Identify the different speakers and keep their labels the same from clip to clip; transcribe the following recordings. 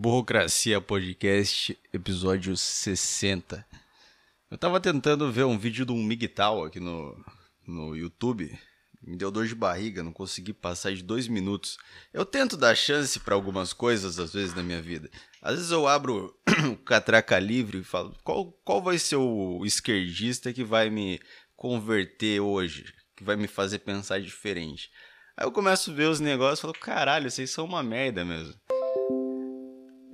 Speaker 1: Burocracia Podcast, episódio 60. Eu tava tentando ver um vídeo de um Migtal aqui no, no YouTube. Me deu dor de barriga, não consegui passar de dois minutos. Eu tento dar chance para algumas coisas, às vezes, na minha vida. Às vezes eu abro o catraca livre e falo: qual, qual vai ser o esquerdista que vai me converter hoje? Que vai me fazer pensar diferente? Aí eu começo a ver os negócios e falo: caralho, vocês são uma merda mesmo.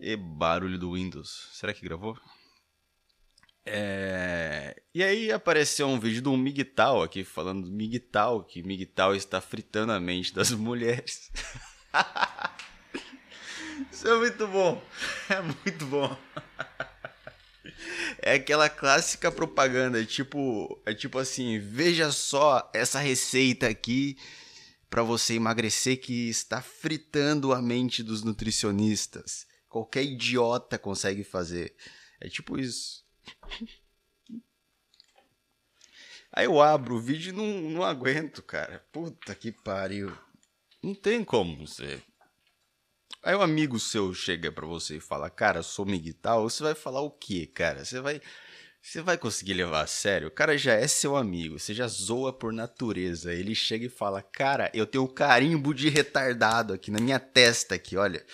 Speaker 1: E barulho do Windows. Será que gravou? É... E aí apareceu um vídeo do Migtal aqui falando do Migtal, que Migtal está fritando a mente das mulheres. Isso é muito bom. É muito bom. É aquela clássica propaganda, é tipo, é tipo assim, veja só essa receita aqui para você emagrecer que está fritando a mente dos nutricionistas. Qualquer idiota consegue fazer. É tipo isso. Aí eu abro o vídeo e não, não aguento, cara. Puta que pariu. Não tem como você. Aí um amigo seu chega pra você e fala, cara, sou miguital, você vai falar o quê, cara? Você vai. Você vai conseguir levar a sério? O cara já é seu amigo, você já zoa por natureza. Ele chega e fala, cara, eu tenho um carimbo de retardado aqui na minha testa aqui, olha.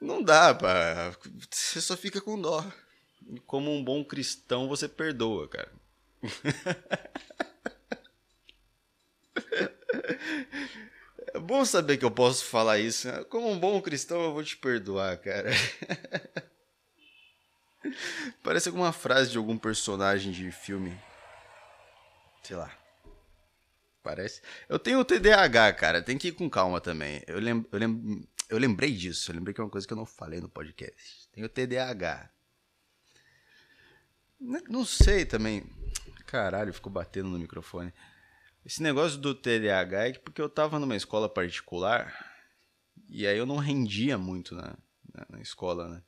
Speaker 1: Não dá, pá. Você só fica com dó. Como um bom cristão, você perdoa, cara. É bom saber que eu posso falar isso. Né? Como um bom cristão, eu vou te perdoar, cara. Parece alguma frase de algum personagem de filme. Sei lá. Parece. Eu tenho TDAH, cara. Tem que ir com calma também. Eu lembro, eu lembro, eu lembrei disso. Eu lembrei que é uma coisa que eu não falei no podcast. Tenho TDAH. Não sei também. Caralho, ficou batendo no microfone. Esse negócio do TDAH é porque eu tava numa escola particular e aí eu não rendia muito na, na, na escola, né?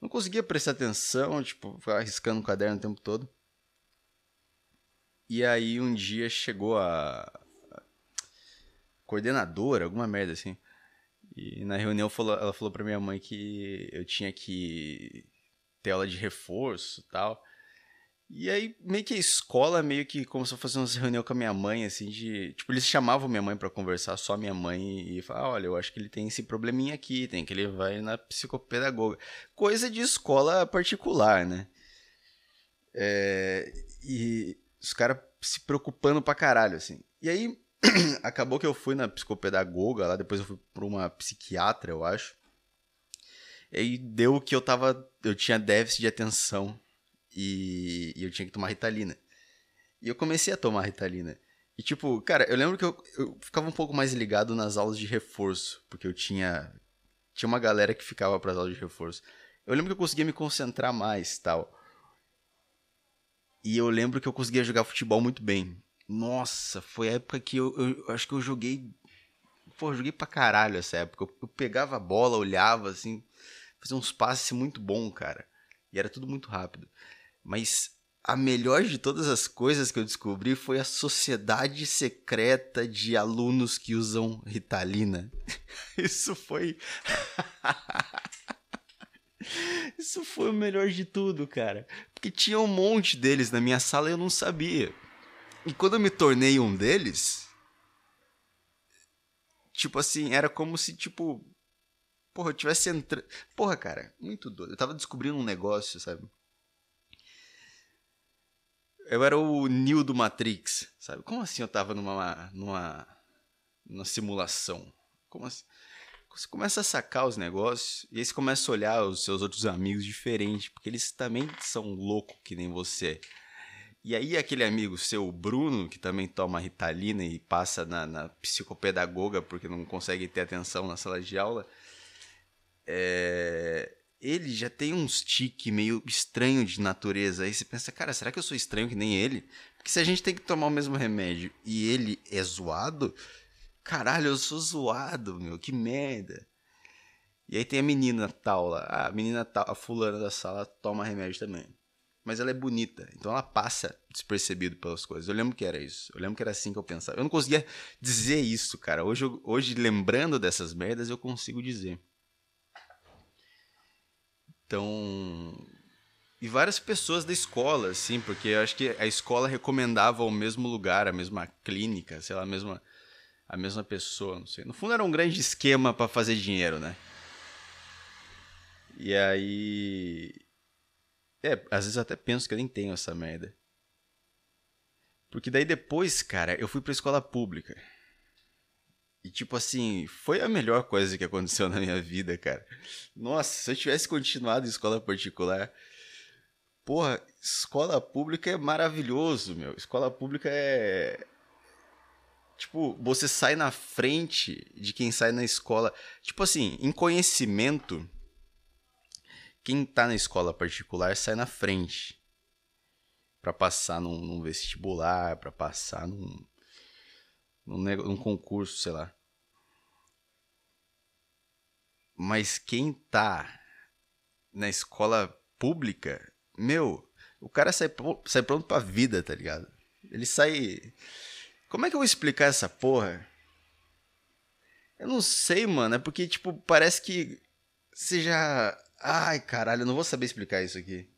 Speaker 1: Não conseguia prestar atenção, tipo, arriscando o caderno o tempo todo. E aí um dia chegou a coordenadora, alguma merda assim. E na reunião falou, ela falou pra minha mãe que eu tinha que ter aula de reforço e tal. E aí, meio que a escola, meio que como se eu fosse uma reunião com a minha mãe, assim, de. Tipo, eles chamavam minha mãe para conversar, só minha mãe, e falavam: olha, eu acho que ele tem esse probleminha aqui, tem que ele na psicopedagoga. Coisa de escola particular, né? É, e os caras se preocupando pra caralho, assim. E aí, acabou que eu fui na psicopedagoga, lá depois eu fui pra uma psiquiatra, eu acho. E deu que eu tava. Eu tinha déficit de atenção e, e eu tinha que tomar Ritalina. E eu comecei a tomar Ritalina. E tipo, cara, eu lembro que eu, eu ficava um pouco mais ligado nas aulas de reforço, porque eu tinha tinha uma galera que ficava para as aulas de reforço. Eu lembro que eu conseguia me concentrar mais, tal. E eu lembro que eu conseguia jogar futebol muito bem. Nossa, foi a época que eu, eu, eu acho que eu joguei pô, joguei pra caralho essa época. Eu, eu pegava a bola, olhava assim, fazia uns passes muito bom, cara. E era tudo muito rápido. Mas a melhor de todas as coisas que eu descobri foi a sociedade secreta de alunos que usam Ritalina. Isso foi. Isso foi o melhor de tudo, cara. Porque tinha um monte deles na minha sala e eu não sabia. E quando eu me tornei um deles. Tipo assim, era como se, tipo. Porra, eu tivesse entrando. Porra, cara, muito doido. Eu tava descobrindo um negócio, sabe? Eu era o Neo do Matrix, sabe? Como assim eu tava numa, numa, numa simulação? Como assim? Você começa a sacar os negócios e aí você começa a olhar os seus outros amigos diferentes, porque eles também são loucos que nem você. E aí aquele amigo seu, Bruno, que também toma Ritalina e passa na, na psicopedagoga porque não consegue ter atenção na sala de aula, é ele já tem uns tique meio estranho de natureza. Aí você pensa, cara, será que eu sou estranho que nem ele? Porque se a gente tem que tomar o mesmo remédio e ele é zoado, caralho, eu sou zoado, meu, que merda. E aí tem a menina tal lá, a menina tal, a fulana da sala toma remédio também. Mas ela é bonita, então ela passa despercebido pelas coisas. Eu lembro que era isso. Eu lembro que era assim que eu pensava. Eu não conseguia dizer isso, cara. Hoje, hoje lembrando dessas merdas, eu consigo dizer. Então. E várias pessoas da escola, assim, porque eu acho que a escola recomendava o mesmo lugar, a mesma clínica, sei lá, a mesma, a mesma pessoa, não sei. No fundo era um grande esquema para fazer dinheiro, né? E aí. É, às vezes eu até penso que eu nem tenho essa merda. Porque daí depois, cara, eu fui pra escola pública. E tipo assim, foi a melhor coisa que aconteceu na minha vida, cara. Nossa, se eu tivesse continuado em escola particular. Porra, escola pública é maravilhoso, meu. Escola pública é. Tipo, você sai na frente de quem sai na escola. Tipo assim, em conhecimento, quem tá na escola particular sai na frente. para passar num, num vestibular, para passar num, num, num concurso, sei lá. Mas quem tá na escola pública, meu, o cara sai, sai pronto pra vida, tá ligado? Ele sai. Como é que eu vou explicar essa porra? Eu não sei, mano. É porque, tipo, parece que você já. Ai, caralho, eu não vou saber explicar isso aqui.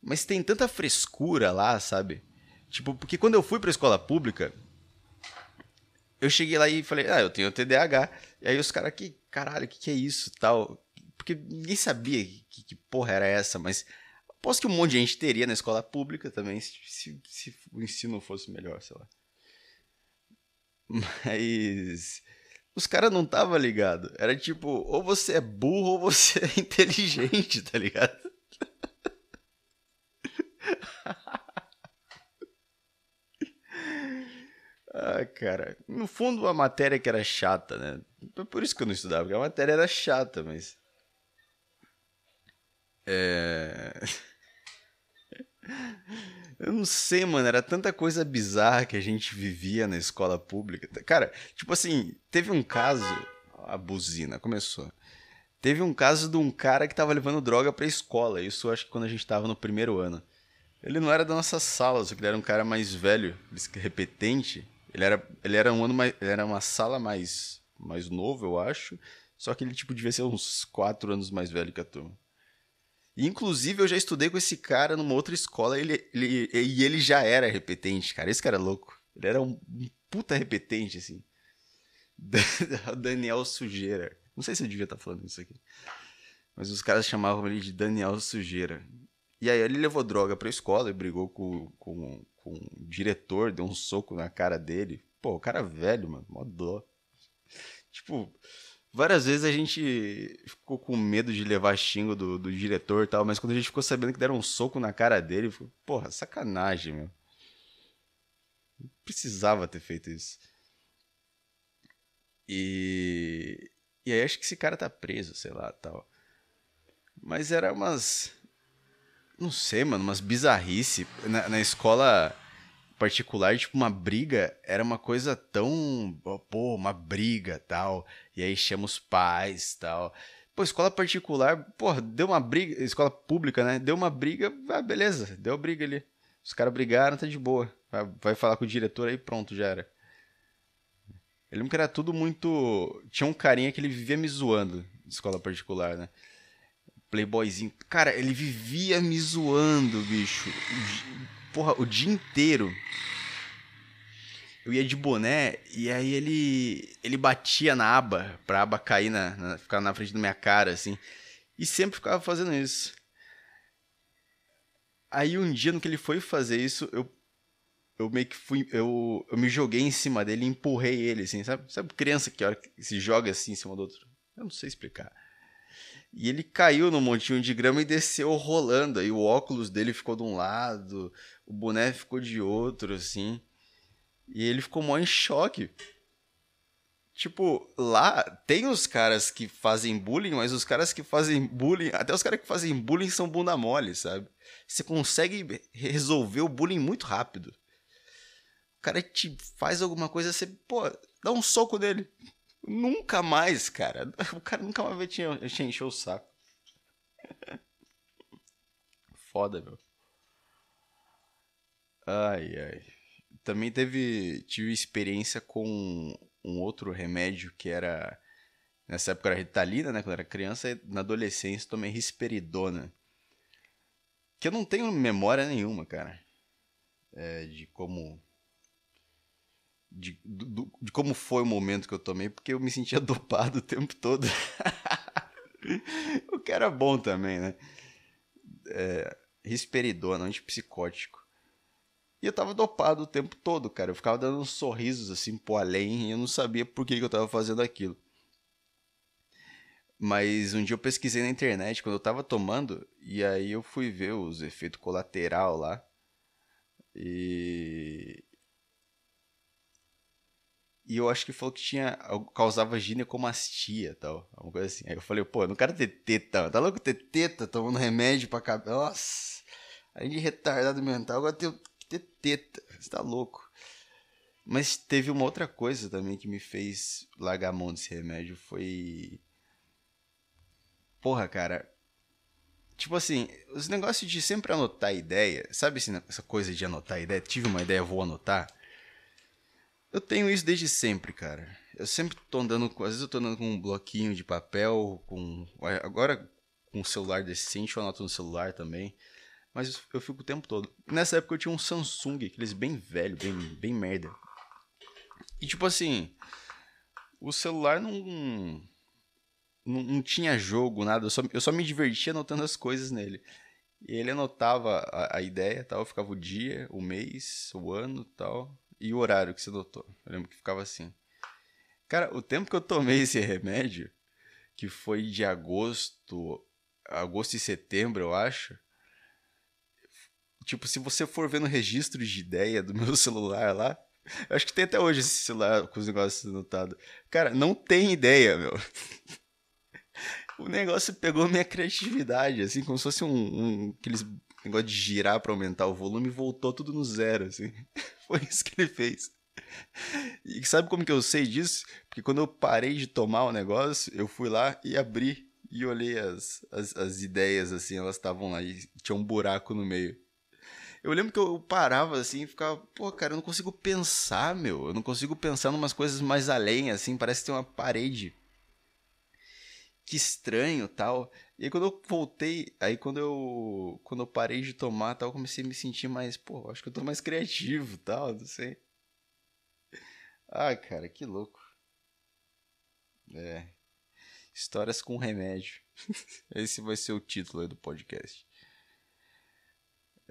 Speaker 1: Mas tem tanta frescura lá, sabe? Tipo, porque quando eu fui pra escola pública, eu cheguei lá e falei, ah, eu tenho TDAH. E aí os caras, que caralho, o que, que é isso tal? Porque ninguém sabia que, que porra era essa, mas aposto que um monte de gente teria na escola pública também, se, se, se o ensino fosse melhor, sei lá. Mas os caras não tava ligado. Era tipo, ou você é burro ou você é inteligente, tá ligado? Ah, cara. No fundo, a matéria que era chata, né? Por isso que eu não estudava, porque a matéria era chata, mas. É. Eu não sei, mano. Era tanta coisa bizarra que a gente vivia na escola pública. Cara, tipo assim, teve um caso. A buzina começou. Teve um caso de um cara que tava levando droga pra escola. Isso acho que quando a gente tava no primeiro ano. Ele não era da nossa sala, só que ele era um cara mais velho, repetente. Ele era, ele era um ano mais. Ele era uma sala mais, mais novo, eu acho. Só que ele, tipo, devia ser uns quatro anos mais velho que a turma. Inclusive, eu já estudei com esse cara numa outra escola ele, ele, e ele já era repetente, cara. Esse cara é louco. Ele era um, puta repetente, assim. Daniel Sujeira. Não sei se eu devia estar tá falando isso aqui. Mas os caras chamavam ele de Daniel Sujeira. E aí ele levou droga pra escola e brigou com, com, com o diretor, deu um soco na cara dele. Pô, o cara velho, mano, mó dó. Tipo, várias vezes a gente ficou com medo de levar xingo do, do diretor e tal, mas quando a gente ficou sabendo que deram um soco na cara dele, ficou, porra, sacanagem, meu. Não precisava ter feito isso. E. E aí acho que esse cara tá preso, sei lá, tal. Mas era umas não sei, mano, umas bizarrice. Na, na escola particular, tipo, uma briga era uma coisa tão. Pô, uma briga tal. E aí chama os pais tal. Pô, escola particular, pô, deu uma briga. Escola pública, né? Deu uma briga, ah, beleza, deu briga ali. Os caras brigaram, tá de boa. Vai, vai falar com o diretor aí, pronto, já era. Eu lembro que era tudo muito. Tinha um carinha que ele vivia me zoando de escola particular, né? playboyzinho. Cara, ele vivia me zoando, bicho. Porra, o dia inteiro. Eu ia de boné e aí ele ele batia na aba pra aba cair na, na ficar na frente da minha cara assim. E sempre ficava fazendo isso. Aí um dia no que ele foi fazer isso, eu eu meio que fui eu, eu me joguei em cima dele e empurrei ele assim, sabe? Sabe criança que hora que se joga assim em cima do outro? Eu não sei explicar. E ele caiu no montinho de grama e desceu rolando. Aí o óculos dele ficou de um lado, o boné ficou de outro, assim. E ele ficou mó em choque. Tipo, lá tem os caras que fazem bullying, mas os caras que fazem bullying, até os caras que fazem bullying são bunda mole, sabe? Você consegue resolver o bullying muito rápido. O cara te faz alguma coisa, você, pô, dá um soco nele. Nunca mais, cara. O cara nunca mais vai te, encher o saco. Foda, meu. Ai, ai. Também teve. Tive experiência com um outro remédio que era. Nessa época era Ritalina, né? Quando era criança, e na adolescência tomei risperidona. Que eu não tenho memória nenhuma, cara. É, de como. De, do, de como foi o momento que eu tomei, porque eu me sentia dopado o tempo todo. o que era bom também, né? É, risperidona, antipsicótico. E eu tava dopado o tempo todo, cara. Eu ficava dando uns sorrisos assim pro além e eu não sabia por que, que eu tava fazendo aquilo. Mas um dia eu pesquisei na internet quando eu tava tomando, e aí eu fui ver os efeitos colateral lá. E. E eu acho que falou que tinha. causava ginecomastia tal. Alguma coisa assim. Aí eu falei, pô, eu não quero ter teta. Tá louco ter teta tomando remédio pra cabelo? Nossa! Aí de retardado mental, agora tem ter teta. Você tá louco. Mas teve uma outra coisa também que me fez largar a mão desse remédio. Foi. Porra, cara. Tipo assim, os negócios de sempre anotar ideia. Sabe essa coisa de anotar ideia? Tive uma ideia, vou anotar. Eu tenho isso desde sempre, cara. Eu sempre tô andando com. Às vezes eu tô andando com um bloquinho de papel, com. Agora com um celular decente, eu anoto no celular também. Mas eu fico o tempo todo. Nessa época eu tinha um Samsung, aqueles bem velho, bem, bem merda. E tipo assim, o celular não, não, não tinha jogo, nada. Eu só, eu só me divertia anotando as coisas nele. E ele anotava a, a ideia, tal, ficava o dia, o mês, o ano, tal, e o horário que você anotou. Eu lembro que ficava assim. Cara, o tempo que eu tomei esse remédio, que foi de agosto, agosto e setembro, eu acho, Tipo, se você for ver no registro de ideia do meu celular lá, acho que tem até hoje esse celular com os negócios anotados. Cara, não tem ideia, meu. o negócio pegou minha criatividade, assim, como se fosse um, um aqueles negócio de girar para aumentar o volume e voltou tudo no zero, assim. Foi isso que ele fez. E sabe como que eu sei disso? Porque quando eu parei de tomar o negócio, eu fui lá e abri e olhei as, as, as ideias, assim, elas estavam lá e tinha um buraco no meio. Eu lembro que eu parava assim e ficava, pô, cara, eu não consigo pensar, meu. Eu não consigo pensar em umas coisas mais além, assim, parece que tem uma parede. Que estranho, tal. E aí quando eu voltei, aí quando eu quando eu parei de tomar, tal, eu comecei a me sentir mais, pô, acho que eu tô mais criativo, tal, não sei. Ah, cara, que louco. É. Histórias com remédio. Esse vai ser o título do podcast.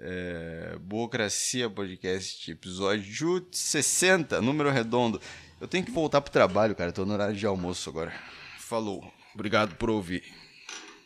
Speaker 1: É, Burocracia Podcast, episódio 60, número redondo. Eu tenho que voltar pro trabalho, cara. Tô no horário de almoço agora. Falou. Obrigado por ouvir.